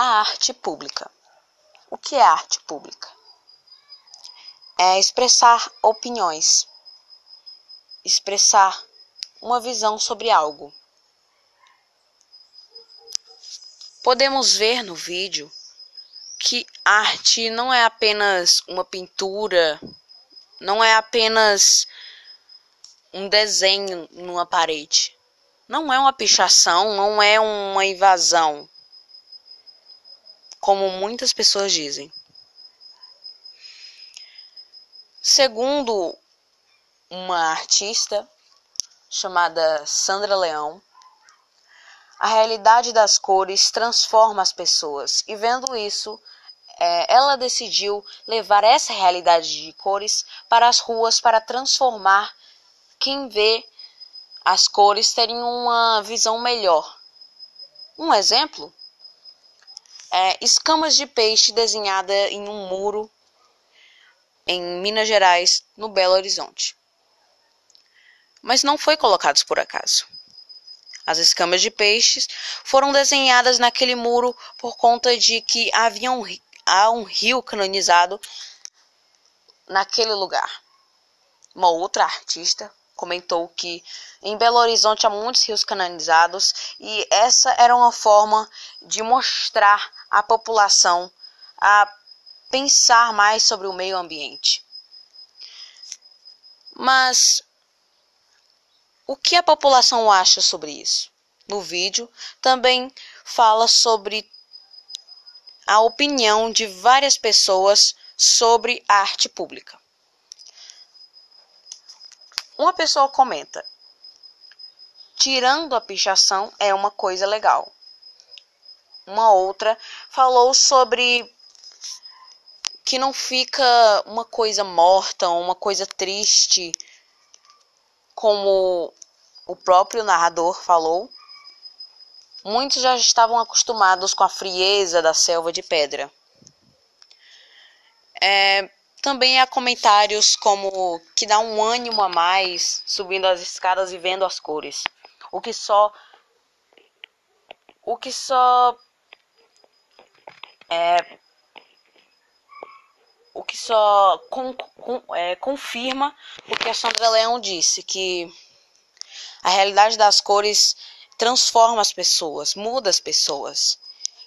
a arte pública. O que é arte pública? É expressar opiniões, expressar uma visão sobre algo. Podemos ver no vídeo que arte não é apenas uma pintura, não é apenas um desenho numa parede. Não é uma pichação, não é uma invasão como muitas pessoas dizem. Segundo uma artista chamada Sandra Leão, a realidade das cores transforma as pessoas, e vendo isso, é, ela decidiu levar essa realidade de cores para as ruas para transformar quem vê as cores terem uma visão melhor. Um exemplo é, escamas de peixe desenhada em um muro em Minas Gerais, no Belo Horizonte. Mas não foi colocados por acaso. As escamas de peixes foram desenhadas naquele muro por conta de que havia um, há um rio canonizado naquele lugar. Uma outra artista comentou que em Belo Horizonte há muitos rios canalizados e essa era uma forma de mostrar à população a pensar mais sobre o meio ambiente. Mas o que a população acha sobre isso? No vídeo também fala sobre a opinião de várias pessoas sobre a arte pública. Uma pessoa comenta: tirando a pichação é uma coisa legal. Uma outra falou sobre que não fica uma coisa morta, uma coisa triste, como o próprio narrador falou. Muitos já estavam acostumados com a frieza da selva de pedra. É, também há comentários como que dá um ânimo a mais subindo as escadas e vendo as cores. O que só o que só é o que só é, confirma o que a Sandra Leão disse, que a realidade das cores transforma as pessoas, muda as pessoas.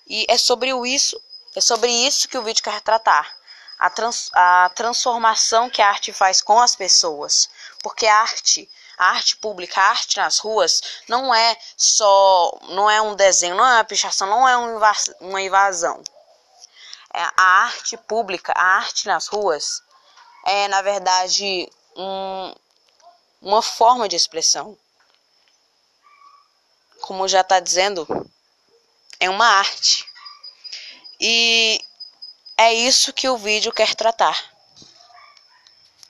E é sobre isso, é sobre isso que o vídeo quer tratar a, trans, a transformação que a arte faz com as pessoas. Porque a arte, a arte pública, a arte nas ruas, não é só. não é um desenho, não é uma pichação, não é uma invasão. É a arte pública, a arte nas ruas, é na verdade um, uma forma de expressão. Como já está dizendo, é uma arte. E é isso que o vídeo quer tratar.